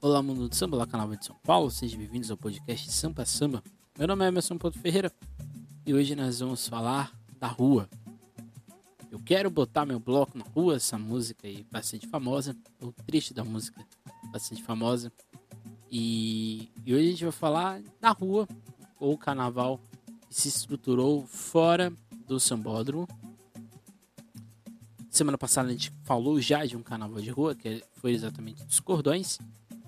Olá, mundo do samba, olá, canal de São Paulo, sejam bem-vindos ao podcast Sampa Samba. Meu nome é Emerson Ponto Ferreira e hoje nós vamos falar da rua. Eu quero botar meu bloco na rua, essa música aí bastante famosa, o trecho da música bastante famosa. E, e hoje a gente vai falar da rua, ou carnaval que se estruturou fora do sambódromo. Semana passada a gente falou já de um carnaval de rua, que foi exatamente dos cordões.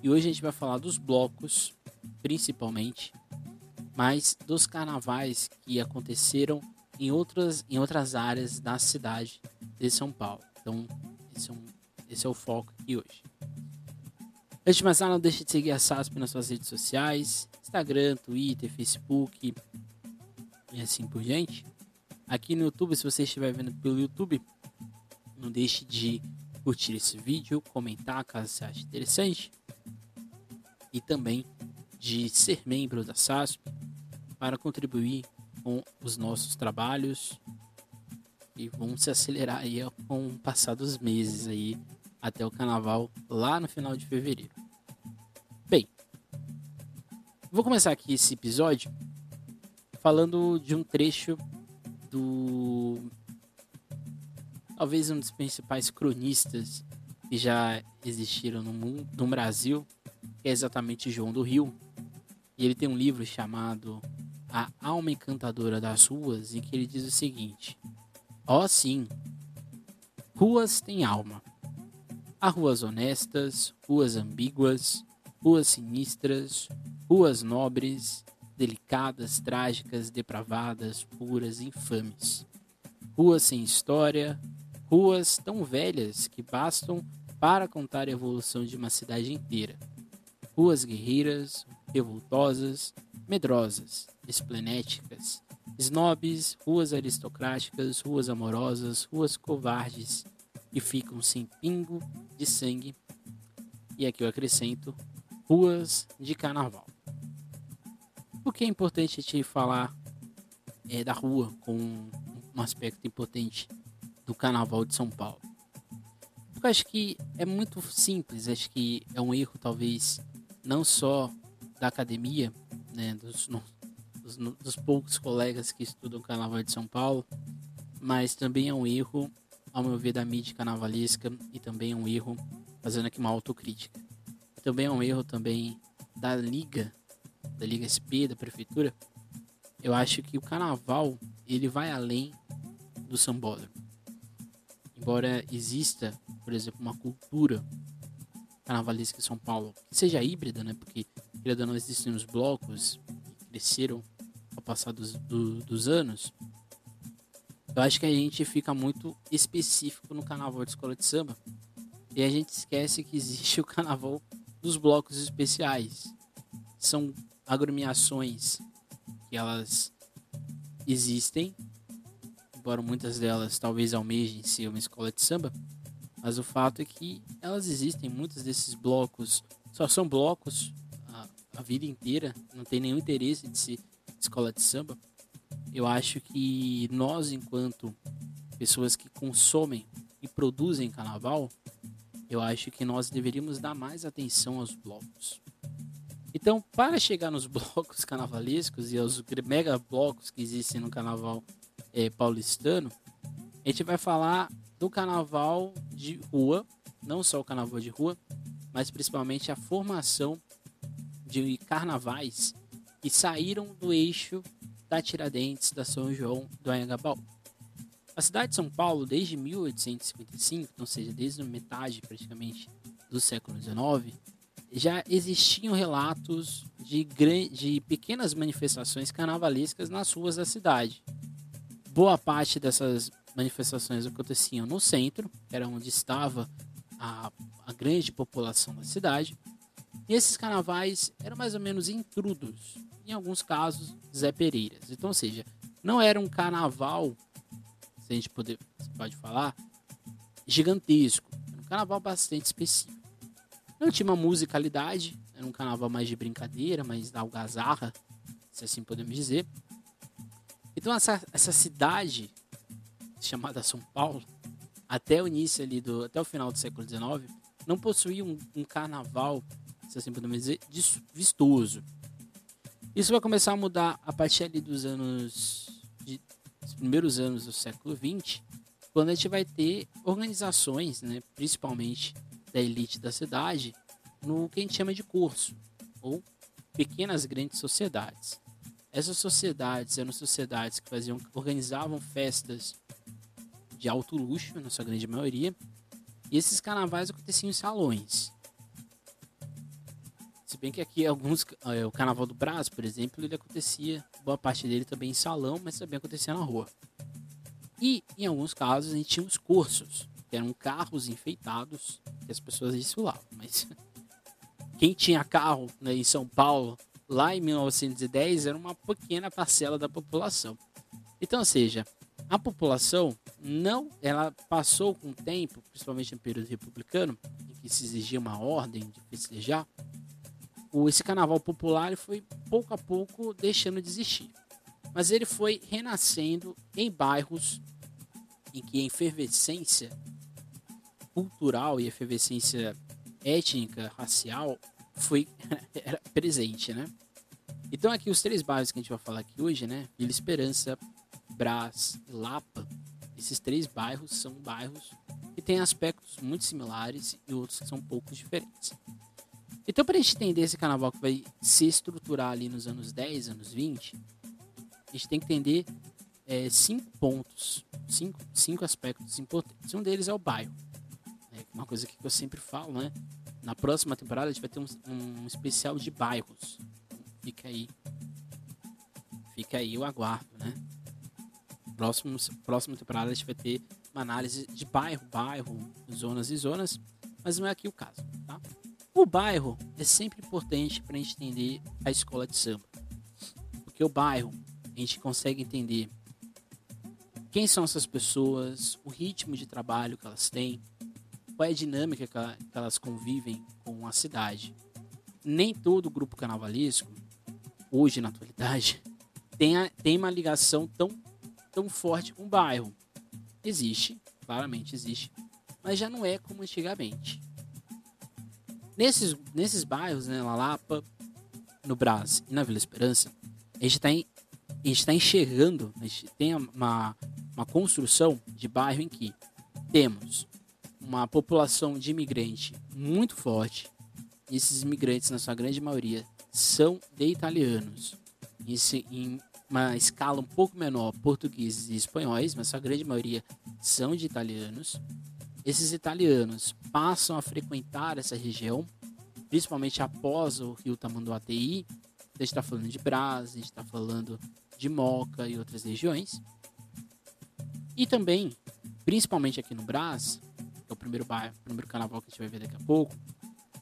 E hoje a gente vai falar dos blocos, principalmente, mas dos carnavais que aconteceram em outras, em outras áreas da cidade de São Paulo. Então, esse é, um, esse é o foco aqui hoje. Antes de mais nada, não deixe de seguir a SASP nas suas redes sociais, Instagram, Twitter, Facebook e assim por diante. Aqui no YouTube, se você estiver vendo pelo YouTube, não deixe de curtir esse vídeo, comentar caso você ache interessante e também de ser membro da SASP para contribuir com os nossos trabalhos e vamos se acelerar aí com o passar dos meses aí até o carnaval lá no final de fevereiro. Bem, vou começar aqui esse episódio falando de um trecho do talvez um dos principais cronistas que já existiram no mundo, no Brasil, que é exatamente João do Rio. E ele tem um livro chamado A Alma Encantadora das Ruas, em que ele diz o seguinte: Ó oh, sim, ruas têm alma. Há ruas honestas, ruas ambíguas, ruas sinistras, ruas nobres, delicadas, trágicas, depravadas, puras, infames. Ruas sem história, ruas tão velhas que bastam para contar a evolução de uma cidade inteira ruas guerreiras, revoltosas, medrosas, esplenéticas, snobs, ruas aristocráticas, ruas amorosas, ruas covardes, que ficam sem pingo de sangue, e aqui eu acrescento, ruas de carnaval. Por que é importante te falar é, da rua com um aspecto importante do carnaval de São Paulo? Porque eu acho que é muito simples, acho que é um erro talvez não só da academia, né, dos, no, dos, no, dos, poucos colegas que estudam Carnaval de São Paulo, mas também é um erro, ao meu ver, da mídia carnavalesca e também é um erro, fazendo aqui uma autocrítica. Também é um erro também da Liga, da Liga SP, da Prefeitura. Eu acho que o Carnaval, ele vai além do sambódromo. Embora exista, por exemplo, uma cultura carnavalesca em São Paulo que seja híbrida, né? Porque ainda não existem os blocos que cresceram ao passar dos, do, dos anos. Eu acho que a gente fica muito específico no carnaval de escola de samba e a gente esquece que existe o carnaval dos blocos especiais. São agremiações que elas existem, embora muitas delas talvez almejem ser uma escola de samba, mas o fato é que elas existem, muitos desses blocos só são blocos a, a vida inteira, não tem nenhum interesse de ser escola de samba. Eu acho que nós, enquanto pessoas que consomem e produzem carnaval, eu acho que nós deveríamos dar mais atenção aos blocos. Então, para chegar nos blocos carnavalescos e aos mega blocos que existem no carnaval é, paulistano, a gente vai falar do carnaval de rua, não só o carnaval de rua, mas principalmente a formação de carnavais que saíram do eixo da Tiradentes, da São João, do Anhangabaú. A cidade de São Paulo, desde 1855, ou seja, desde metade praticamente do século XIX, já existiam relatos de, de pequenas manifestações carnavalescas nas ruas da cidade. Boa parte dessas manifestações aconteciam no centro, era onde estava a, a grande população da cidade. E esses carnavais eram mais ou menos intrudos, em alguns casos, Zé Pereiras. Então, ou seja, não era um carnaval, se a gente pode, pode falar, gigantesco. Era um carnaval bastante específico. Não tinha uma musicalidade, era um carnaval mais de brincadeira, mais da algazarra, se assim podemos dizer. Então essa, essa cidade chamada São Paulo, até o início ali do, até o final do século XIX, não possuía um, um carnaval se assim podemos dizer, vistoso. Isso vai começar a mudar a partir ali dos anos de, dos primeiros anos do século XX, quando a gente vai ter organizações, né, principalmente da elite da cidade, no que a gente chama de curso, ou pequenas grandes sociedades. Essas sociedades eram sociedades que faziam, organizavam festas de alto luxo, na sua grande maioria, e esses carnavais aconteciam em salões. Se bem que aqui alguns, é, o Carnaval do Brás, por exemplo, ele acontecia, boa parte dele também em salão, mas também acontecia na rua. E em alguns casos a gente tinha os cursos, que eram carros enfeitados que as pessoas desfilavam. Mas quem tinha carro né, em São Paulo lá em 1910 era uma pequena parcela da população. Então, ou seja, a população não, ela passou com o tempo, principalmente no período republicano, em que se exigia uma ordem de festejar, esse carnaval popular foi pouco a pouco deixando de existir. Mas ele foi renascendo em bairros em que a efervescência cultural e efervescência étnica, racial, foi era presente, né? Então aqui os três bairros que a gente vai falar aqui hoje, né? Vila Esperança, Brás e Lapa. Esses três bairros são bairros que têm aspectos muito similares e outros que são pouco diferentes. Então, para a gente entender esse carnaval que vai se estruturar ali nos anos 10, anos 20, a gente tem que entender é, cinco pontos, cinco, cinco aspectos importantes. Um deles é o bairro. É uma coisa que eu sempre falo, né? Na próxima temporada a gente vai ter um, um especial de bairros. Fica aí. Fica aí o aguardo, né? Próximo, próxima temporada a gente vai ter uma análise de bairro, bairro, zonas e zonas, mas não é aqui o caso, tá? O bairro é sempre importante para a gente entender a escola de samba. Porque o bairro a gente consegue entender quem são essas pessoas, o ritmo de trabalho que elas têm, qual é a dinâmica que elas convivem com a cidade. Nem todo grupo carnavalesco, hoje na atualidade, tem, a, tem uma ligação tão, tão forte o bairro. Existe, claramente existe, mas já não é como antigamente. Nesses, nesses bairros, né, na Lapa, no Brás e na Vila Esperança, a gente está tá enxergando, a gente tem uma, uma construção de bairro em que temos uma população de imigrante muito forte. E esses imigrantes, na sua grande maioria, são de italianos. Isso em uma escala um pouco menor, portugueses e espanhóis, mas a grande maioria são de italianos. Esses italianos passam a frequentar essa região, principalmente após o rio Tamanduateí. A gente está falando de Brás, a gente está falando de Moca e outras regiões. E também, principalmente aqui no Brás, é o primeiro bairro, o primeiro carnaval que a gente vai ver daqui a pouco,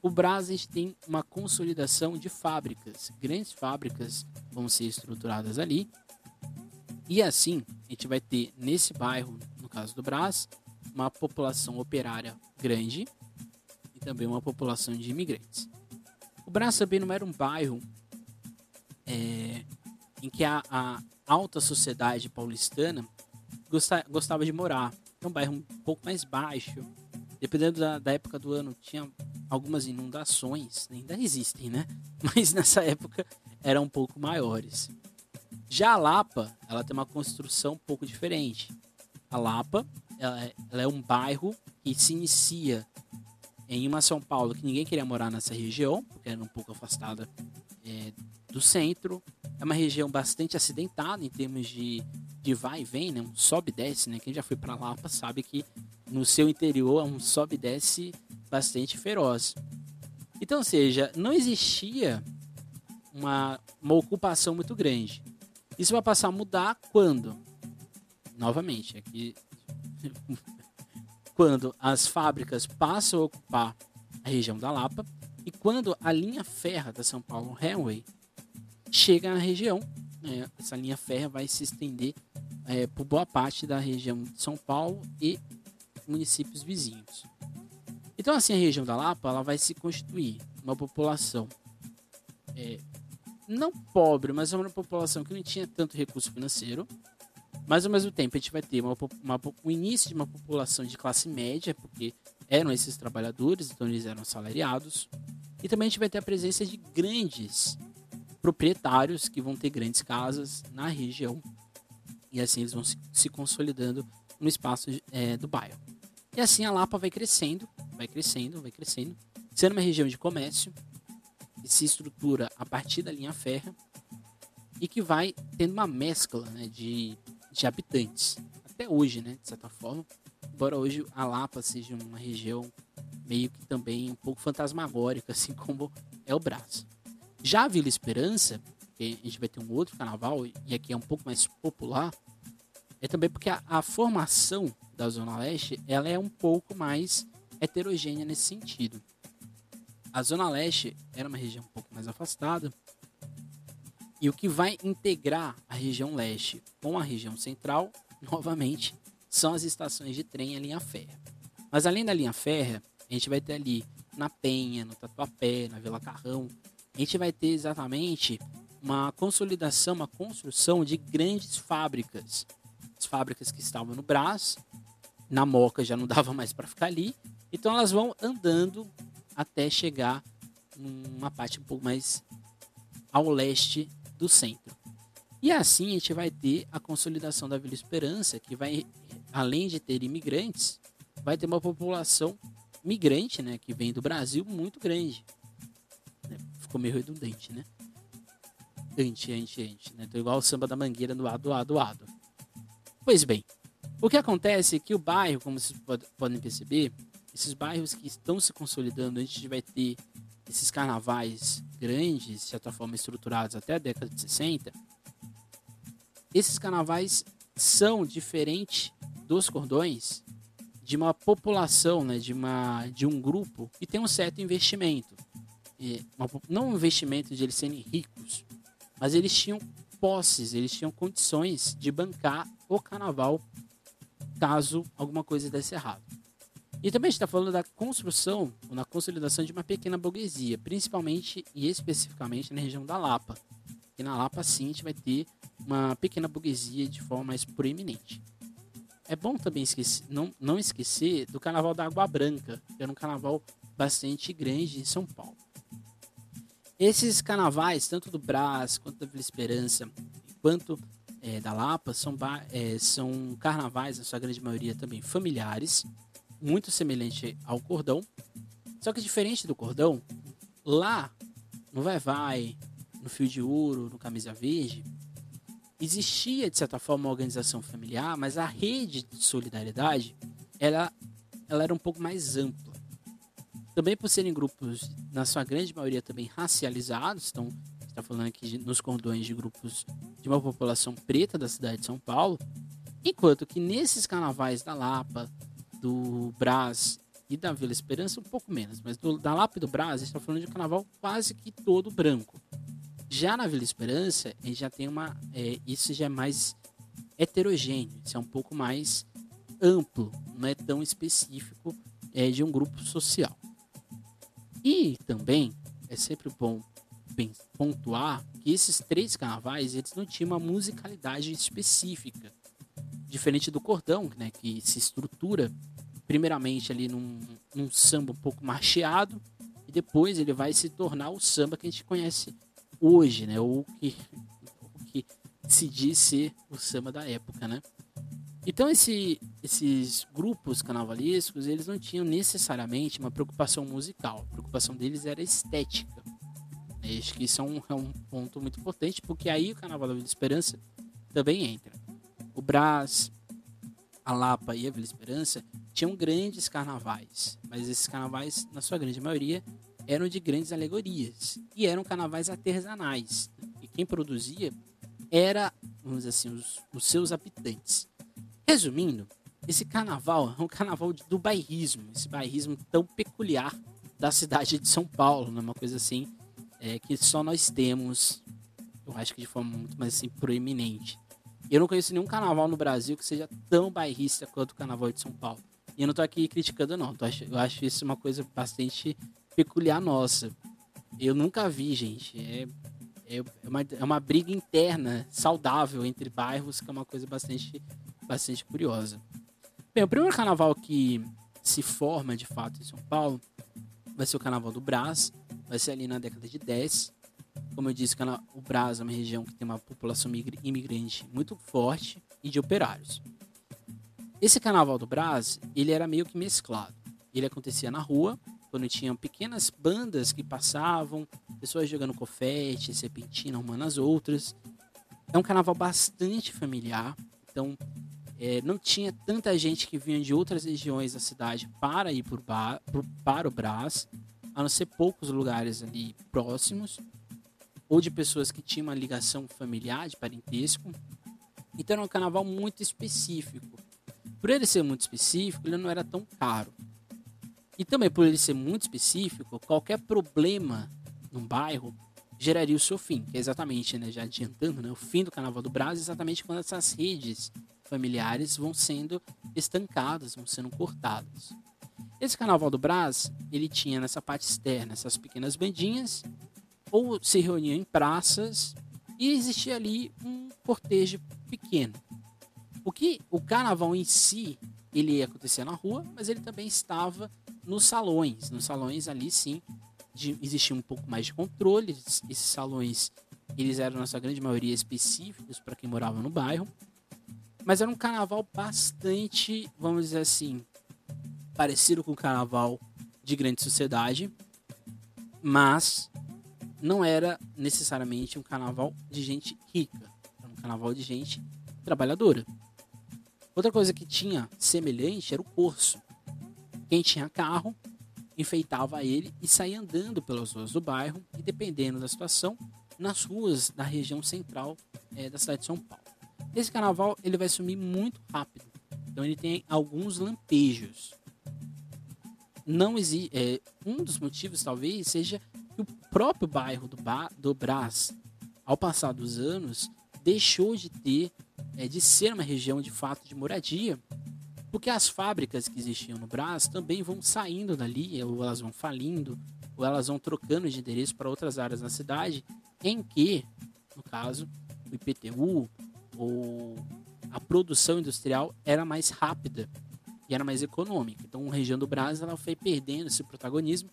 o gente tem uma consolidação de fábricas, grandes fábricas vão ser estruturadas ali. E assim, a gente vai ter nesse bairro, no caso do Brás, uma população operária grande e também uma população de imigrantes. O Brás também não era um bairro é, em que a, a, alta sociedade paulistana gostava de morar. É um bairro um pouco mais baixo. Dependendo da, da época do ano, tinha algumas inundações, ainda existem, né? Mas nessa época eram um pouco maiores. Já a Lapa, ela tem uma construção um pouco diferente. A Lapa, ela é, ela é um bairro que se inicia em uma São Paulo que ninguém queria morar nessa região, porque era um pouco afastada é, do centro. É uma região bastante acidentada em termos de de vai e vem, né? Um sobe e desce, né? Quem já foi para Lapa sabe que no seu interior um sobe e desce bastante feroz. Então, ou seja, não existia uma, uma ocupação muito grande. Isso vai passar a mudar quando? Novamente, aqui quando as fábricas passam a ocupar a região da Lapa e quando a linha férrea da São Paulo Railway chega na região, né, essa linha férrea vai se estender é, por boa parte da região de São Paulo e municípios vizinhos. Então, assim, a região da Lapa ela vai se constituir uma população é, não pobre, mas uma população que não tinha tanto recurso financeiro. Mas ao mesmo tempo a gente vai ter uma, uma, o início de uma população de classe média, porque eram esses trabalhadores, então eles eram assalariados. E também a gente vai ter a presença de grandes proprietários que vão ter grandes casas na região. E assim eles vão se, se consolidando no espaço é, do bairro. E assim a Lapa vai crescendo, vai crescendo, vai crescendo, sendo uma região de comércio que se estrutura a partir da linha férrea e que vai tendo uma mescla né, de, de habitantes. Até hoje, né, de certa forma. Embora hoje a Lapa seja uma região meio que também um pouco fantasmagórica, assim como é o Brás. Já a Vila Esperança, que a gente vai ter um outro carnaval, e aqui é um pouco mais popular, é também porque a, a formação da Zona Leste ela é um pouco mais heterogênea nesse sentido. A Zona Leste era uma região um pouco mais afastada, e o que vai integrar a região leste com a região central, novamente, são as estações de trem e a linha férrea. Mas além da linha férrea, a gente vai ter ali na Penha, no Tatuapé, na Vila Carrão, a gente vai ter exatamente uma consolidação, uma construção de grandes fábricas. As fábricas que estavam no Brás, na Moca já não dava mais para ficar ali, então elas vão andando até chegar numa parte um pouco mais ao leste do centro. E assim a gente vai ter a consolidação da Vila Esperança, que vai, além de ter imigrantes, vai ter uma população migrante, né, que vem do Brasil muito grande. Ficou meio redundante, né? Ante, ante, ante, né? Então, igual o samba da mangueira do ado, ado, ado. Pois bem, o que acontece é que o bairro, como vocês podem perceber, esses bairros que estão se consolidando, a gente vai ter esses carnavais grandes, de certa forma estruturados até a década de 60, esses carnavais são diferentes dos cordões de uma população, né, de, uma, de um grupo que tem um certo investimento. E uma, não um investimento de eles serem ricos, mas eles tinham posses, eles tinham condições de bancar o carnaval caso alguma coisa desse errado. E também está falando da construção, ou na consolidação de uma pequena burguesia, principalmente e especificamente na região da Lapa. E na Lapa, sim, a gente vai ter uma pequena burguesia de forma mais proeminente. É bom também esquecer, não, não esquecer do Carnaval da Água Branca, que era um carnaval bastante grande em São Paulo. Esses carnavais, tanto do Brás, quanto da Vila Esperança, quanto é, da Lapa, são, é, são carnavais, na sua grande maioria também familiares, muito semelhante ao cordão. Só que diferente do cordão, lá no Vai Vai, no Fio de Ouro, no Camisa Verde, existia de certa forma uma organização familiar, mas a rede de solidariedade ela, ela era um pouco mais ampla. Também por serem grupos, na sua grande maioria, também racializados, então está falando aqui nos cordões de grupos de uma população preta da cidade de São Paulo, enquanto que nesses carnavais da Lapa, do Brás e da Vila Esperança um pouco menos, mas do, da Lapa e do Brás está falando de um carnaval quase que todo branco. Já na Vila Esperança, a gente já tem uma. É, isso já é mais heterogêneo, isso é um pouco mais amplo, não é tão específico é, de um grupo social. E também é sempre bom pontuar que esses três carnavais eles não tinham uma musicalidade específica diferente do cordão, né, que se estrutura primeiramente ali num, num samba um pouco marcheado e depois ele vai se tornar o samba que a gente conhece hoje, né, ou que, o que se diz ser o samba da época, né. Então esse, esses grupos carnavalescos eles não tinham necessariamente uma preocupação musical, a preocupação deles era estética. Acho que isso é um, é um ponto muito importante, porque aí o Carnaval da Vila Esperança também entra o Brás, a Lapa e a Vila Esperança tinham grandes carnavais, mas esses carnavais, na sua grande maioria, eram de grandes alegorias e eram carnavais artesanais. E quem produzia era, vamos dizer assim, os, os seus habitantes. Resumindo, esse carnaval é um carnaval do bairrismo, esse bairrismo tão peculiar da cidade de São Paulo, né? uma coisa assim é, que só nós temos, eu acho que de forma muito mais assim, proeminente. Eu não conheço nenhum carnaval no Brasil que seja tão bairrista quanto o carnaval de São Paulo. E eu não tô aqui criticando, não. Eu acho isso uma coisa bastante peculiar nossa. Eu nunca vi, gente. É, é, uma, é uma briga interna, saudável entre bairros, que é uma coisa bastante, bastante curiosa. Bem, o primeiro carnaval que se forma de fato em São Paulo vai ser o Carnaval do Brás, vai ser ali na década de 10. Como eu disse, o Brás é uma região que tem uma população imigrante muito forte e de operários. Esse carnaval do Brás, ele era meio que mesclado. Ele acontecia na rua, quando tinham pequenas bandas que passavam, pessoas jogando confete, serpentina, uma nas outras. É um carnaval bastante familiar, então é, não tinha tanta gente que vinha de outras regiões da cidade para ir bar, para o Brás, a não ser poucos lugares ali próximos, ou de pessoas que tinham uma ligação familiar, de parentesco. Então era um carnaval muito específico. Por ele ser muito específico, ele não era tão caro. E também por ele ser muito específico, qualquer problema num bairro geraria o seu fim, que é exatamente, né, já adiantando, né, o fim do Carnaval do Brasil, exatamente quando essas redes familiares vão sendo estancadas, vão sendo cortadas. Esse Carnaval do Brás, ele tinha nessa parte externa essas pequenas bandinhas, ou se reuniam em praças, e existia ali um cortejo pequeno. O que o carnaval em si, ele acontecia na rua, mas ele também estava nos salões. Nos salões ali sim, de, existia um pouco mais de controle. Esses salões, eles eram na sua grande maioria específicos para quem morava no bairro. Mas era um carnaval bastante, vamos dizer assim, parecido com o carnaval de grande sociedade, mas não era necessariamente um carnaval de gente rica, era um carnaval de gente trabalhadora. Outra coisa que tinha semelhante era o curso. Quem tinha carro enfeitava ele e saía andando pelas ruas do bairro e, dependendo da situação, nas ruas da região central é, da cidade de São Paulo. Esse carnaval ele vai sumir muito rápido. Então ele tem alguns lampejos. Não existe. É, um dos motivos talvez seja que o próprio bairro do, ba do Brás, ao passar dos anos, deixou de ter, é, de ser uma região de fato de moradia, porque as fábricas que existiam no Brás também vão saindo dali, ou elas vão falindo, ou elas vão trocando de endereço para outras áreas da cidade, em que, no caso, o IPTU, ou a produção industrial era mais rápida e era mais econômica. Então, a região do Brasil ela foi perdendo esse protagonismo.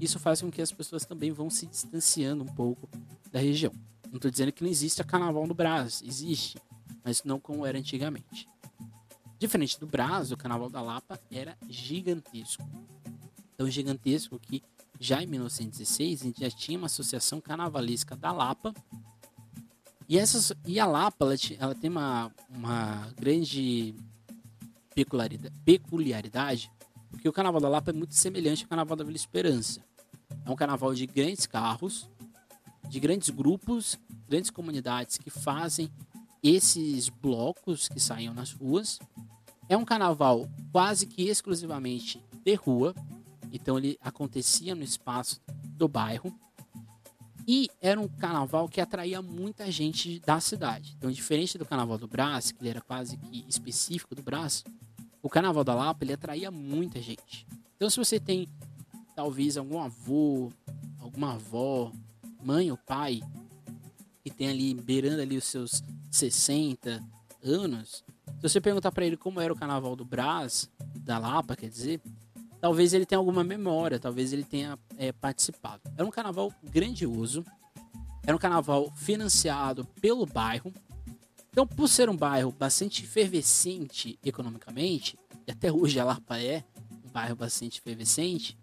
Isso faz com que as pessoas também vão se distanciando um pouco da região. Não estou dizendo que não existe carnaval no Brasil, existe, mas não como era antigamente. Diferente do Brasil, o carnaval da Lapa era gigantesco. Tão gigantesco que já em 1916 a gente já tinha uma associação carnavalesca da Lapa e, essas, e a Lapa, ela, ela tem uma, uma grande peculiaridade, peculiaridade, porque o Carnaval da Lapa é muito semelhante ao Carnaval da Vila Esperança. É um carnaval de grandes carros, de grandes grupos, grandes comunidades que fazem esses blocos que saíam nas ruas. É um carnaval quase que exclusivamente de rua, então ele acontecia no espaço do bairro. E era um carnaval que atraía muita gente da cidade. Então, diferente do carnaval do Brás, que ele era quase que específico do Brás, o carnaval da Lapa ele atraía muita gente. Então, se você tem talvez algum avô, alguma avó, mãe ou pai que tem ali beirando ali os seus 60 anos, se você perguntar para ele como era o carnaval do Brás, da Lapa, quer dizer, talvez ele tenha alguma memória, talvez ele tenha é, participado. Era um carnaval grandioso, era um carnaval financiado pelo bairro. Então, por ser um bairro bastante efervescente economicamente, e até hoje a Lapa é um bairro bastante efervescente,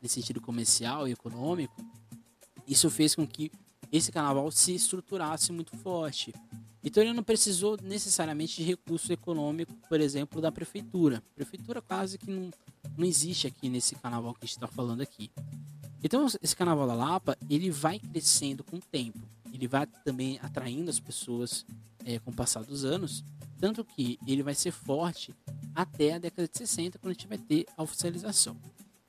nesse sentido comercial e econômico, isso fez com que esse carnaval se estruturasse muito forte. Então ele não precisou necessariamente de recurso econômico, por exemplo, da prefeitura. A prefeitura quase que não, não existe aqui nesse carnaval que a gente está falando aqui. Então esse carnaval da Lapa ele vai crescendo com o tempo. Ele vai também atraindo as pessoas é, com o passar dos anos, tanto que ele vai ser forte até a década de 60, quando a gente vai ter a oficialização.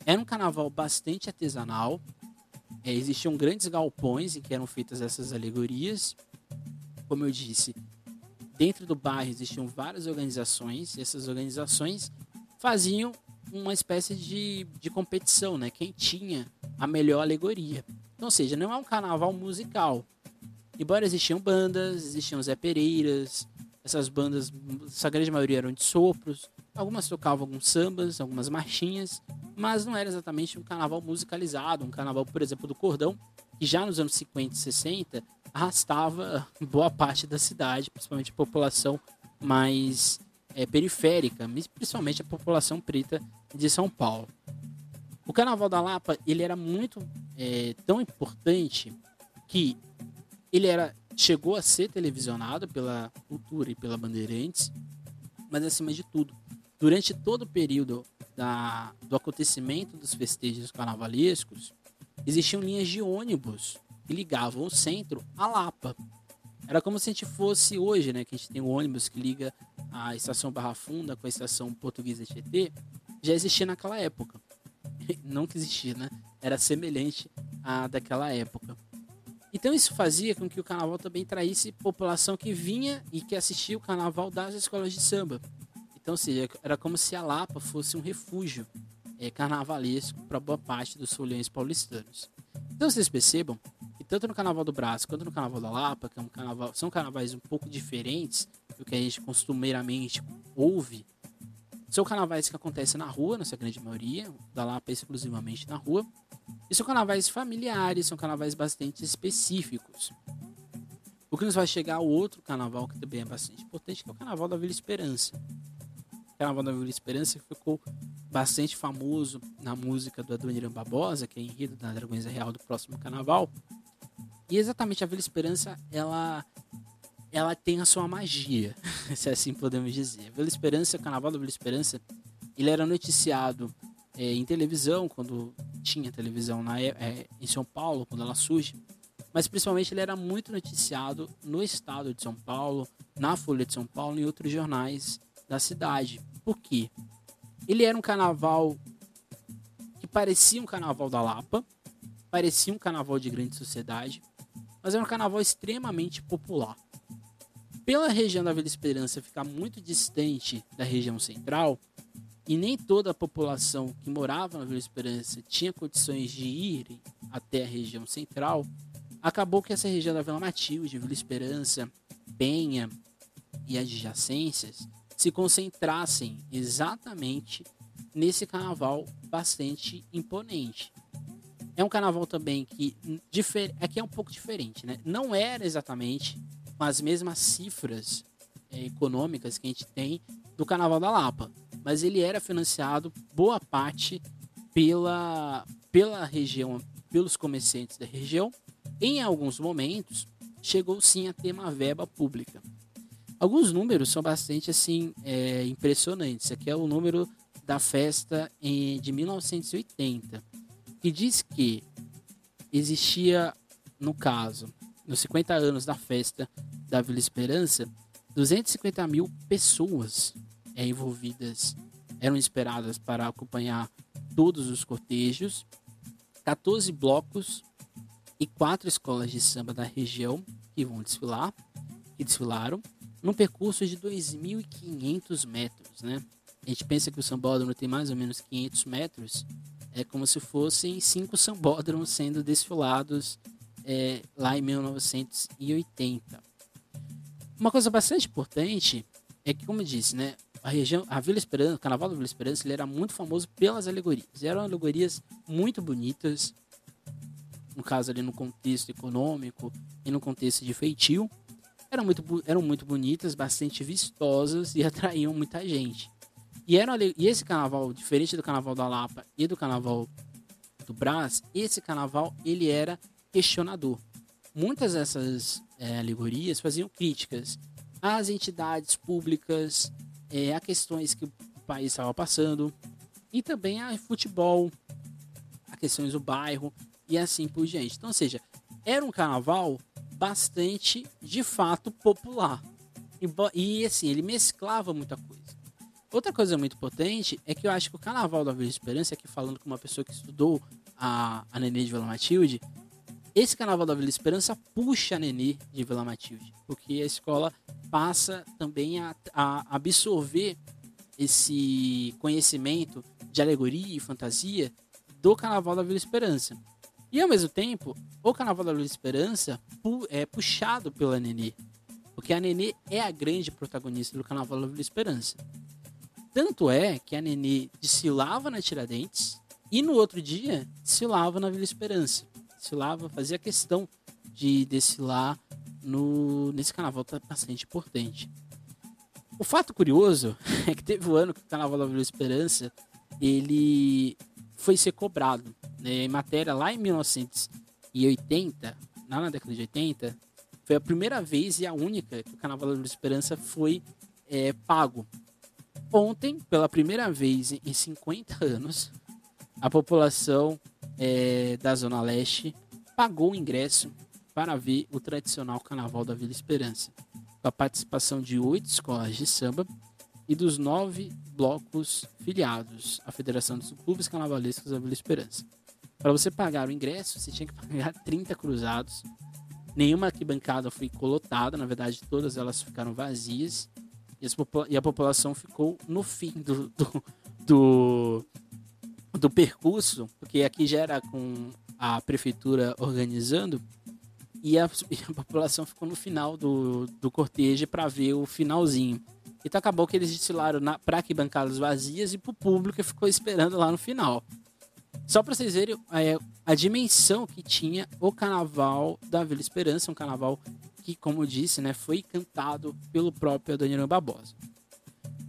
Era um carnaval bastante artesanal. É, existiam grandes galpões em que eram feitas essas alegorias. Como eu disse, dentro do bairro existiam várias organizações. E essas organizações faziam uma espécie de, de competição, né? Quem tinha a melhor alegoria. Então, ou seja, não é um carnaval musical. Embora existiam bandas, existiam Zé Pereiras, essas bandas, essa grande maioria eram de sopros, algumas tocavam alguns sambas, algumas marchinhas, mas não era exatamente um carnaval musicalizado, um carnaval, por exemplo, do Cordão, que já nos anos 50 e 60 arrastava boa parte da cidade, principalmente a população mais é, periférica, principalmente a população preta de São Paulo. O Carnaval da Lapa ele era muito é, tão importante que ele era chegou a ser televisionado pela Cultura e pela Bandeirantes, mas acima de tudo, durante todo o período da, do acontecimento dos festejos carnavalescos, existiam linhas de ônibus que ligavam o centro à Lapa. Era como se a gente fosse hoje, né? Que a gente tem um ônibus que liga a estação Barra Funda com a estação Portuguesa Tietê. Já existia naquela época. Não que existia, né? Era semelhante à daquela época. Então isso fazia com que o carnaval também traísse população que vinha e que assistia o carnaval das escolas de samba. Então, seja, era como se a Lapa fosse um refúgio é, carnavalesco para boa parte dos folhões paulistanos. Então vocês percebam que tanto no Carnaval do Braço quanto no Carnaval da Lapa, que é um carnaval, são carnavais um pouco diferentes do que a gente costumeiramente ouve, são carnavais que acontecem na rua, na sua grande maioria, da Lapa exclusivamente na rua, e são carnavais familiares, são carnavais bastante específicos. O que nos vai chegar ao outro carnaval que também é bastante importante, que é o Carnaval da Vila Esperança. O Carnaval da Vila Esperança ficou bastante famoso na música do Adoniran Barbosa, que é enredo da Dragões Real do próximo carnaval. E exatamente a Vila Esperança, ela ela tem a sua magia, se assim podemos dizer. Vila Esperança, o Carnaval da Vila Esperança, ele era noticiado é, em televisão, quando tinha televisão na, é, em São Paulo, quando ela surge. Mas principalmente ele era muito noticiado no estado de São Paulo, na Folha de São Paulo e em outros jornais da cidade. Por quê? Ele era um carnaval que parecia um carnaval da Lapa, parecia um carnaval de grande sociedade, mas era um carnaval extremamente popular. Pela região da Vila Esperança ficar muito distante da região central, e nem toda a população que morava na Vila Esperança tinha condições de ir até a região central, acabou que essa região da Vila Matilde, Vila Esperança, Penha e adjacências se concentrassem exatamente nesse carnaval bastante imponente. É um carnaval também que aqui é um pouco diferente, né? Não era exatamente as mesmas cifras é, econômicas que a gente tem do Carnaval da Lapa, mas ele era financiado boa parte pela pela região, pelos comerciantes da região. Em alguns momentos chegou sim a ter uma verba pública. Alguns números são bastante assim é, impressionantes. Aqui é o número da festa em, de 1980, que diz que existia, no caso, nos 50 anos da festa da Vila Esperança, 250 mil pessoas é, envolvidas eram esperadas para acompanhar todos os cortejos, 14 blocos e quatro escolas de samba da região que vão desfilar, que desfilaram, num percurso de 2.500 metros, né? A gente pensa que o sambódromo tem mais ou menos 500 metros, é como se fossem cinco sambódromos sendo desfilados é, lá em 1980. Uma coisa bastante importante é que, como eu disse, né, a região, a Vila Esperança, o Carnaval da Vila Esperança, ele era muito famoso pelas alegorias. Eram alegorias muito bonitas, no caso ali no contexto econômico e no contexto de feitio eram muito, eram muito bonitas, bastante vistosas e atraíam muita gente. E, era, e esse carnaval, diferente do carnaval da Lapa e do carnaval do Brás, esse carnaval ele era questionador. Muitas dessas é, alegorias faziam críticas às entidades públicas, é, a questões que o país estava passando, e também a futebol, a questões do bairro e assim por diante. Então, ou seja, era um carnaval bastante, de fato, popular. E, e assim, ele mesclava muita coisa. Outra coisa muito potente é que eu acho que o Carnaval da Vila Esperança, aqui falando com uma pessoa que estudou a, a Nenê de Vila Matilde, esse Carnaval da Vila Esperança puxa a Nenê de Vila Matilde, porque a escola passa também a, a absorver esse conhecimento de alegoria e fantasia do Carnaval da Vila Esperança. E ao mesmo tempo, o Carnaval da Luz Esperança é puxado pela Nenê. Porque a Nenê é a grande protagonista do Carnaval da Luz Esperança. Tanto é que a Nenê desfilava na Tiradentes, E no outro dia, desfilava na Vila Esperança. Desfilava, fazia questão de desfilar no, nesse carnaval tá bastante importante. O fato curioso é que teve um ano que o Carnaval da Vila Esperança ele foi ser cobrado. Né? Em matéria, lá em 1980, lá na década de 80, foi a primeira vez e a única que o Carnaval da Vila Esperança foi é, pago. Ontem, pela primeira vez em 50 anos, a população é, da Zona Leste pagou o ingresso para ver o tradicional Carnaval da Vila Esperança, com a participação de oito escolas de samba e dos nove blocos filiados à Federação dos Clubes Carnavalescos da Vila Esperança. Para você pagar o ingresso, você tinha que pagar 30 cruzados. Nenhuma arquibancada foi colotada, na verdade, todas elas ficaram vazias. E, a população ficou no fim do, do, do, do percurso, porque aqui já era com a prefeitura organizando, e a, e a população ficou no final do, do cortejo para ver o finalzinho. Então acabou que eles desfilaram para arquibancadas vazias e para o público ficou esperando lá no final. Só para vocês verem é, a dimensão que tinha o carnaval da Vila Esperança, um carnaval que, como eu disse, né, foi cantado pelo próprio Adoniran Barbosa.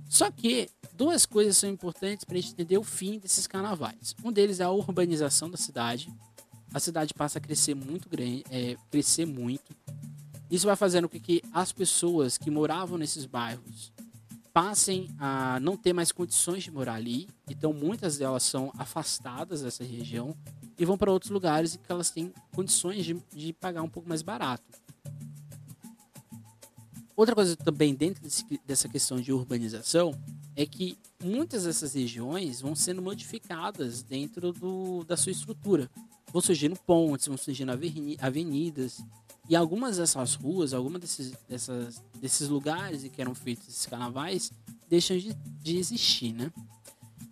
Só que duas coisas são importantes para a gente entender o fim desses carnavais. Um deles é a urbanização da cidade, a cidade passa a crescer muito grande, é, crescer muito. Isso vai fazendo com que as pessoas que moravam nesses bairros passem a não ter mais condições de morar ali. Então muitas delas são afastadas dessa região e vão para outros lugares que elas têm condições de, de pagar um pouco mais barato. Outra coisa também dentro desse, dessa questão de urbanização é que muitas dessas regiões vão sendo modificadas dentro do, da sua estrutura vão surgindo pontes, vão surgindo avenidas. E algumas dessas ruas, algumas desses, dessas, desses lugares em que eram feitos esses carnavais, deixam de, de existir, né?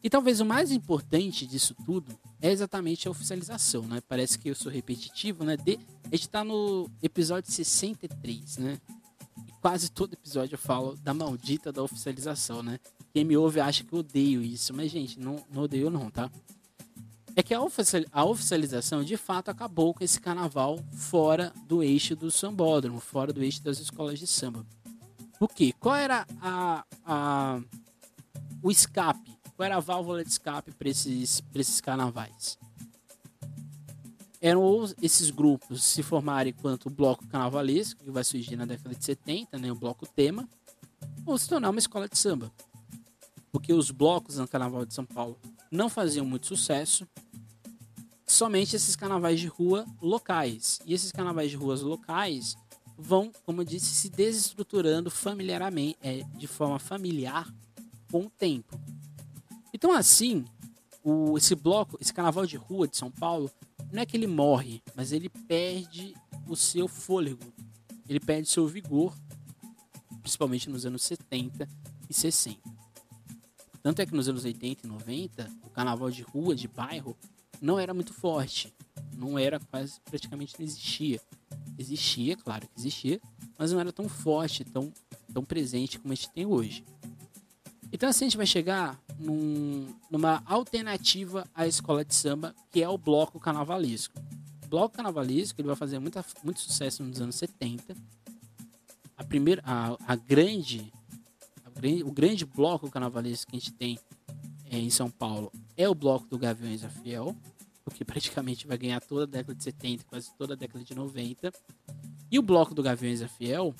E talvez o mais importante disso tudo é exatamente a oficialização, né? Parece que eu sou repetitivo, né? De, a gente tá no episódio 63, né? E quase todo episódio eu falo da maldita da oficialização, né? Quem me ouve acha que eu odeio isso, mas gente, não, não odeio não, tá? é que a oficialização de fato acabou com esse carnaval fora do eixo do sambódromo, fora do eixo das escolas de samba. Por quê? Qual era a, a, o escape? Qual era a válvula de escape para esses, esses carnavais? Eram ou esses grupos se formarem enquanto o bloco carnavalesco, que vai surgir na década de 70, né, o bloco tema, ou se tornar uma escola de samba. Porque os blocos no Carnaval de São Paulo não faziam muito sucesso, somente esses carnavais de rua locais. E esses carnavais de ruas locais vão, como eu disse, se desestruturando familiarmente, é, de forma familiar com o tempo. Então, assim, o, esse bloco, esse carnaval de rua de São Paulo, não é que ele morre, mas ele perde o seu fôlego, ele perde seu vigor, principalmente nos anos 70 e 60. Tanto é que nos anos 80 e 90, o carnaval de rua, de bairro, não era muito forte. Não era quase, praticamente não existia. Existia, claro que existia, mas não era tão forte, tão, tão presente como a gente tem hoje. Então assim a gente vai chegar num, numa alternativa à escola de samba, que é o bloco carnavalesco. O bloco carnavalesco ele vai fazer muita, muito sucesso nos anos 70. A primeira, a, a grande, o grande bloco carnavalesco que a gente tem é, em São Paulo é o bloco do Gaviões da Fiel, porque praticamente vai ganhar toda a década de 70, quase toda a década de 90. E o bloco do Gaviões da Fiel,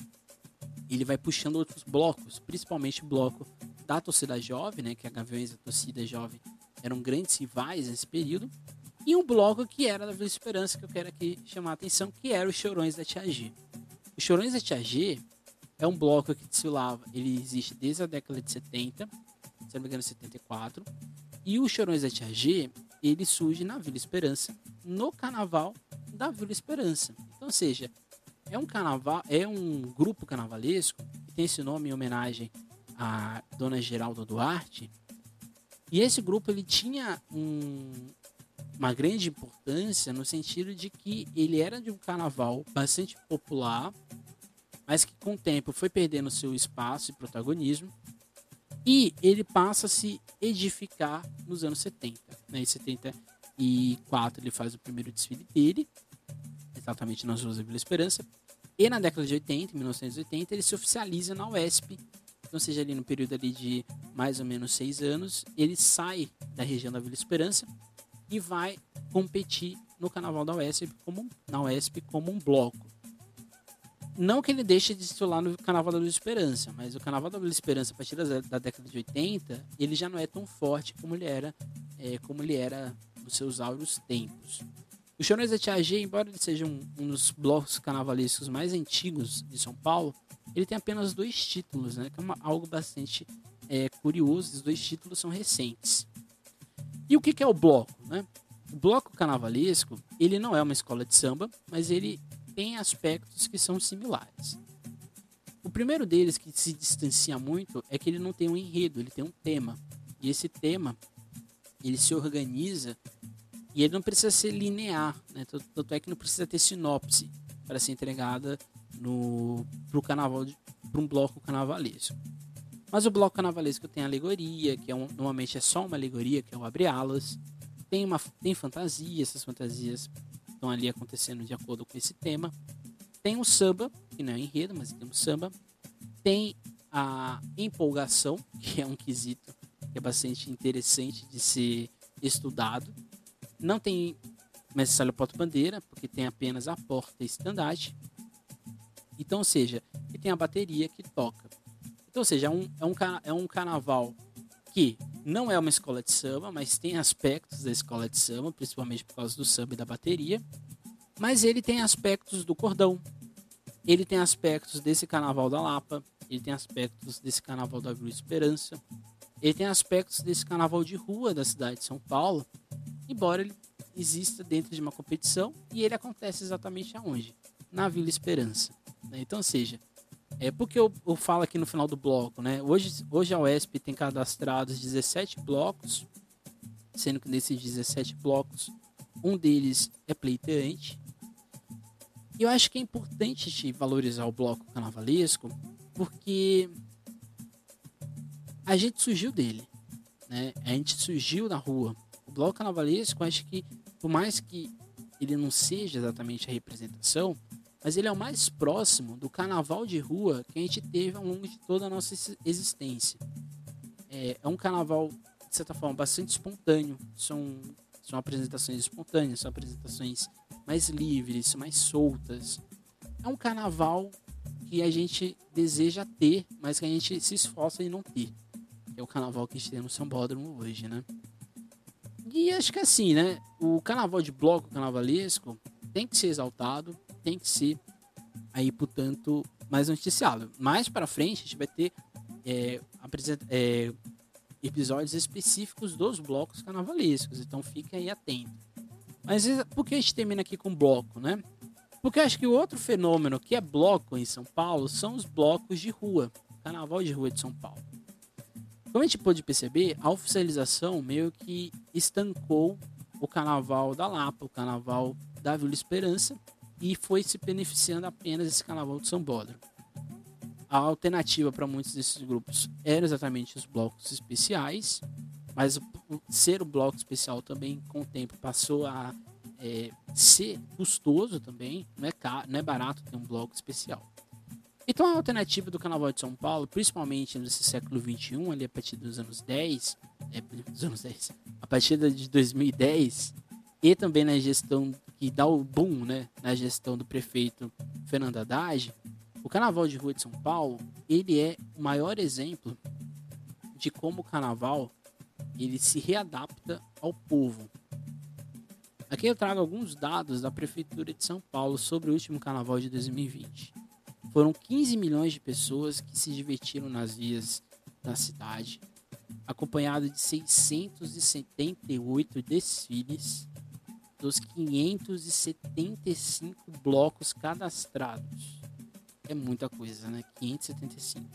ele vai puxando outros blocos, principalmente o bloco da torcida jovem, né, que a Gaviões e a torcida jovem eram grandes rivais nesse período, e um bloco que era da Vila Esperança, que eu quero aqui chamar a atenção, que era os Chorões da Tia G. Os Chorões da Tia G é um bloco que desfilava, ele existe desde a década de 70, se não me engano 74, e os Chorões da Tia G, ele surge na Vila Esperança, no carnaval da Vila Esperança. Então, seja, é um carnaval, é um grupo carnavalesco que tem esse nome em homenagem à Dona Geralda Duarte. E esse grupo ele tinha um, uma grande importância no sentido de que ele era de um carnaval bastante popular, mas que com o tempo foi perdendo seu espaço e protagonismo E ele passa a se edificar nos anos 70. Né? Em 74 ele faz o primeiro desfile dele, exatamente nas ruas da Vila Esperança. E na década de 80, em 1980, ele se oficializa na UESP. Então, seja ali no período ali de mais ou menos seis anos, ele sai da região da Vila Esperança e vai competir no Carnaval da UESP como, na UESP como um bloco. Não que ele deixe de desfilar no Carnaval da Vila Esperança, mas o Carnaval da Vila Esperança, a partir da, da década de 80, ele já não é tão forte como ele era, é, como ele era nos seus áureos tempos. O Chorões da Tia G, embora ele seja um, um, dos blocos carnavalescos mais antigos de São Paulo, ele tem apenas dois títulos, né? Que é uma, algo bastante é, curioso. Os dois títulos são recentes. E o que, que é o bloco, né? O bloco carnavalesco, ele não é uma escola de samba, mas ele tem aspectos que são similares. O primeiro deles que se distancia muito é que ele não tem um enredo, ele tem um tema. E esse tema, ele se organiza e ele não precisa ser linear, né? Tanto é que não precisa ter sinopse para ser entregada no carnaval para um bloco carnavalesco. Mas o bloco carnavalesco tem alegoria, que é um, normalmente é só uma alegoria, que é o abre alas. Tem uma tem fantasia, essas fantasias estão ali acontecendo de acordo com esse tema. Tem o samba, que não é enredo, mas tem o samba. Tem a empolgação, que é um quesito que é bastante interessante de ser estudado. Não tem mestre porta-bandeira, porque tem apenas a porta e estandarte. Então, ou seja, ele tem a bateria que toca. Então, ou seja, é um, é um, é um carnaval que não é uma escola de samba, mas tem aspectos da escola de samba, principalmente por causa do samba e da bateria. Mas ele tem aspectos do cordão, ele tem aspectos desse carnaval da Lapa, ele tem aspectos desse carnaval da Vila Esperança, ele tem aspectos desse carnaval de rua da cidade de São Paulo, embora ele exista dentro de uma competição e ele acontece exatamente aonde? Na Vila Esperança. Né? Então, seja, é porque eu, eu falo aqui no final do bloco, né? Hoje, hoje a UESP tem cadastrados 17 blocos, sendo que nesses 17 blocos, um deles é pleiteante. E eu acho que é importante te valorizar o bloco carnavalesco, porque a gente surgiu dele, né? A gente surgiu na rua o bloco carnavalesco, acho que, por mais que ele não seja exatamente a representação, mas ele é o mais próximo do carnaval de rua que a gente teve ao longo de toda a nossa existência. É, é um carnaval, de certa forma, bastante espontâneo. São, são apresentações espontâneas, são apresentações mais livres, mais soltas. É um carnaval que a gente deseja ter, mas que a gente se esforça em não ter. É o carnaval que a gente tem no São hoje, né? E acho que assim, né? O carnaval de bloco carnavalesco tem que ser exaltado, tem que ser aí, portanto, mais noticiado. Mais para frente a gente vai ter é, é, episódios específicos dos blocos carnavalescos, então fique aí atento. Mas por que a gente termina aqui com bloco, né? Porque acho que o outro fenômeno que é bloco em São Paulo são os blocos de rua, Carnaval de Rua de São Paulo. Como a gente pôde perceber, a oficialização meio que estancou o carnaval da Lapa, o carnaval da Vila Esperança, e foi se beneficiando apenas desse carnaval de São Bódromo. A alternativa para muitos desses grupos era exatamente os blocos especiais, mas o, ser o bloco especial também, com o tempo, passou a é, ser custoso também, não é, caro, não é barato ter um bloco especial. Então a alternativa do Carnaval de São Paulo, principalmente nesse século XXI, ali a partir dos anos 10, é, dos anos 10, a partir de 2010, e também na gestão que dá o boom, né, na gestão do prefeito Fernando Haddad, o Carnaval de Rua de São Paulo, ele é o maior exemplo de como o Carnaval ele se readapta ao povo. Aqui eu trago alguns dados da Prefeitura de São Paulo sobre o último Carnaval de 2020. Foram 15 milhões de pessoas que se divertiram nas vias da cidade, acompanhado de 678 desfiles dos 575 blocos cadastrados. É muita coisa, né? 575.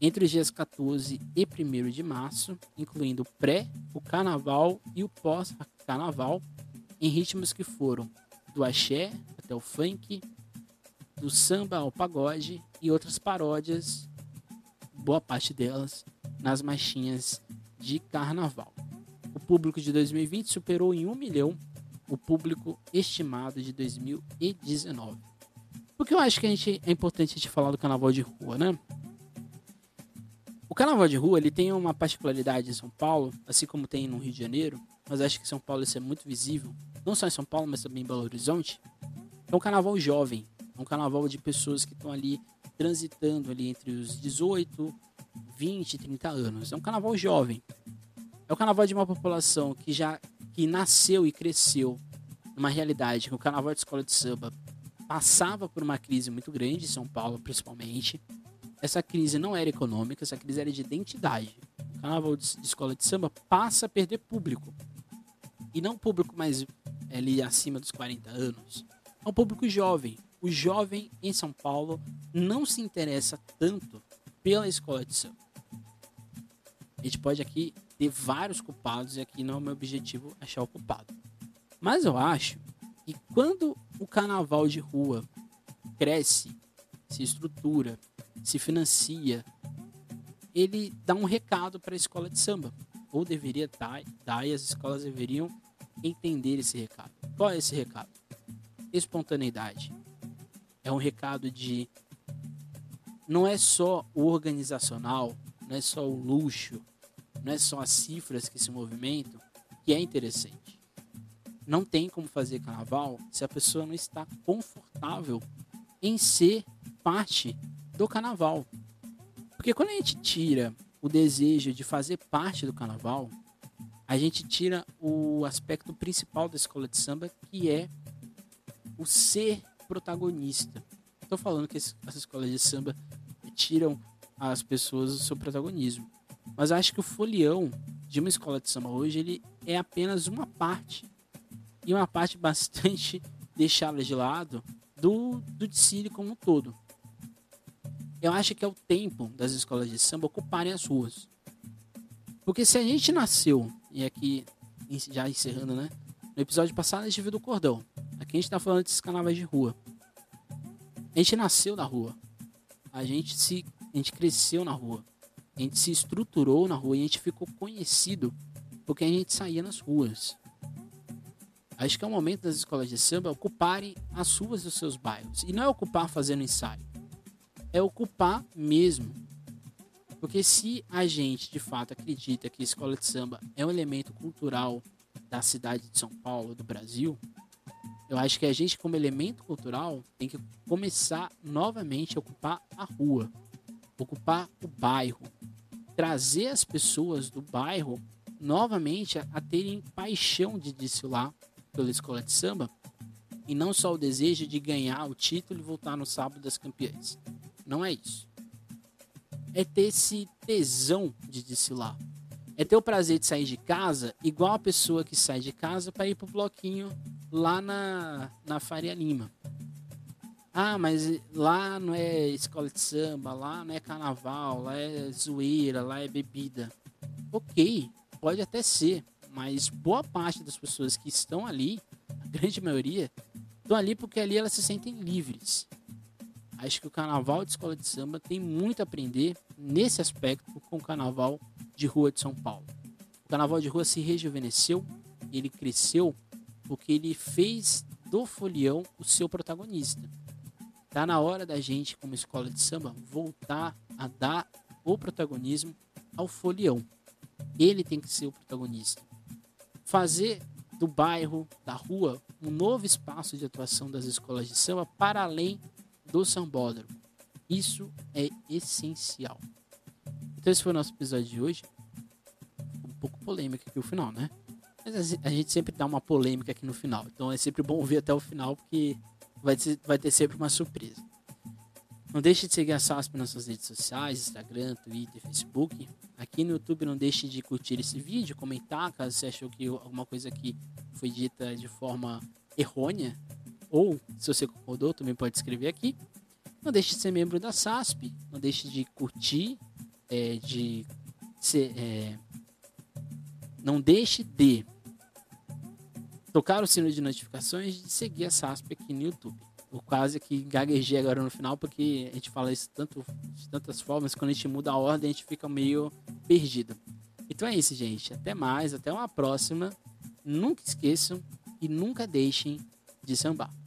Entre os dias 14 e 1 de março, incluindo o pré, o carnaval e o pós-carnaval, em ritmos que foram do axé até o funk, do samba ao pagode e outras paródias, boa parte delas, nas marchinhas de carnaval. O público de 2020 superou em um milhão o público estimado de 2019. Porque eu acho que a gente, é importante a gente falar do carnaval de rua, né? O carnaval de rua ele tem uma particularidade em São Paulo, assim como tem no Rio de Janeiro, mas acho que em São Paulo isso é muito visível, não só em São Paulo, mas também em Belo Horizonte. É um carnaval jovem, é um carnaval de pessoas que estão ali transitando ali entre os 18, 20, 30 anos. É um carnaval jovem. É o carnaval de uma população que já que nasceu e cresceu numa realidade que o carnaval de escola de samba passava por uma crise muito grande, em São Paulo principalmente. Essa crise não era econômica, essa crise era de identidade. O carnaval de, escola de samba passa a perder público. E não público mais ali acima dos 40 anos. É um público jovem. O jovem em São Paulo não se interessa tanto pela escola de samba. A gente pode aqui ter vários culpados e aqui não é meu objetivo achar o culpado. Mas eu acho que quando o carnaval de rua cresce, se estrutura, se financia, ele dá um recado para a escola de samba. Ou deveria dar, dar e as escolas deveriam entender esse recado. Qual é esse recado? Espontaneidade. É um recado de não é só o organizacional, não é só o luxo, não é só as cifras que se movimentam que é interessante. Não tem como fazer carnaval se a pessoa não está confortável em ser parte do carnaval. Porque quando a gente tira o desejo de fazer parte do carnaval, a gente tira o aspecto principal da escola de samba, que é o ser protagonista. Estou falando que as escolas de samba tiram as pessoas do seu protagonismo. Mas eu acho que o folião de uma escola de samba hoje ele é apenas uma parte. E uma parte bastante deixada de lado do, do desfile como um todo. Eu acho que é o tempo das escolas de samba ocuparem as ruas. Porque se a gente nasceu, e aqui já encerrando, né? No episódio passado a gente viu do cordão. Aqui a gente tá falando desses carnavais de rua. A gente nasceu na rua. A gente se. A gente cresceu na rua. A gente se estruturou na rua e a gente ficou conhecido porque a gente saía nas ruas. Acho que é o momento das escolas de samba ocuparem as ruas dos seus bairros. E não é ocupar fazendo ensaio. É ocupar mesmo. Porque se a gente de fato acredita que a escola de samba é um elemento cultural da cidade de São Paulo, do Brasil, eu acho que a gente, como elemento cultural, tem que começar novamente a ocupar a rua, ocupar o bairro, trazer as pessoas do bairro novamente a, a terem paixão de desfilar pela escola de samba e não só o desejo de ganhar o título e voltar no sábado das campeãs. Não é isso. É ter esse tesão de desfilar. É ter o prazer de sair de casa igual a pessoa que sai de casa para ir pro bloquinho lá na, na Faria Lima. Ah, mas lá não é escola de samba, lá não é carnaval, lá é zoeira, lá é bebida. Ok, pode até ser, mas boa parte das pessoas que estão ali, a grande maioria, estão ali porque ali elas se sentem livres. Acho que o carnaval de escola de samba tem muito a aprender nesse aspecto com o carnaval de rua de São Paulo. O carnaval de rua se rejuvenesceu, ele cresceu porque ele fez do folião o seu protagonista. Tá na hora da gente, como escola de samba, voltar a dar o protagonismo ao folião. Ele tem que ser o protagonista. Fazer do bairro, da rua, um novo espaço de atuação das escolas de samba para além do sambódromo. Isso é essencial. Então esse foi o nosso episódio de hoje. Um pouco polêmico aqui no final, né? Mas a gente sempre dá uma polêmica aqui no final. Então é sempre bom ver até o final, porque vai ter, vai ter sempre uma surpresa. Não deixe de seguir a SASP nas suas redes sociais, Instagram, Twitter, Facebook. Aqui no YouTube não deixe de curtir esse vídeo, comentar caso você achou que alguma coisa aqui foi dita de forma errônea. Ou, se você concordou, também pode escrever aqui. Não deixe de ser membro da SASP. Não deixe de curtir, é, de ser... É, não deixe de tocar o sino de notificações e seguir a SASP aqui no YouTube. Eu quase que gaguejei agora no final, porque a gente fala isso tanto, de tantas formas, quando a gente muda a ordem, a gente fica meio perdido. Então é isso, gente. Até mais, até uma próxima. Nunca esqueçam e nunca deixem de sambar.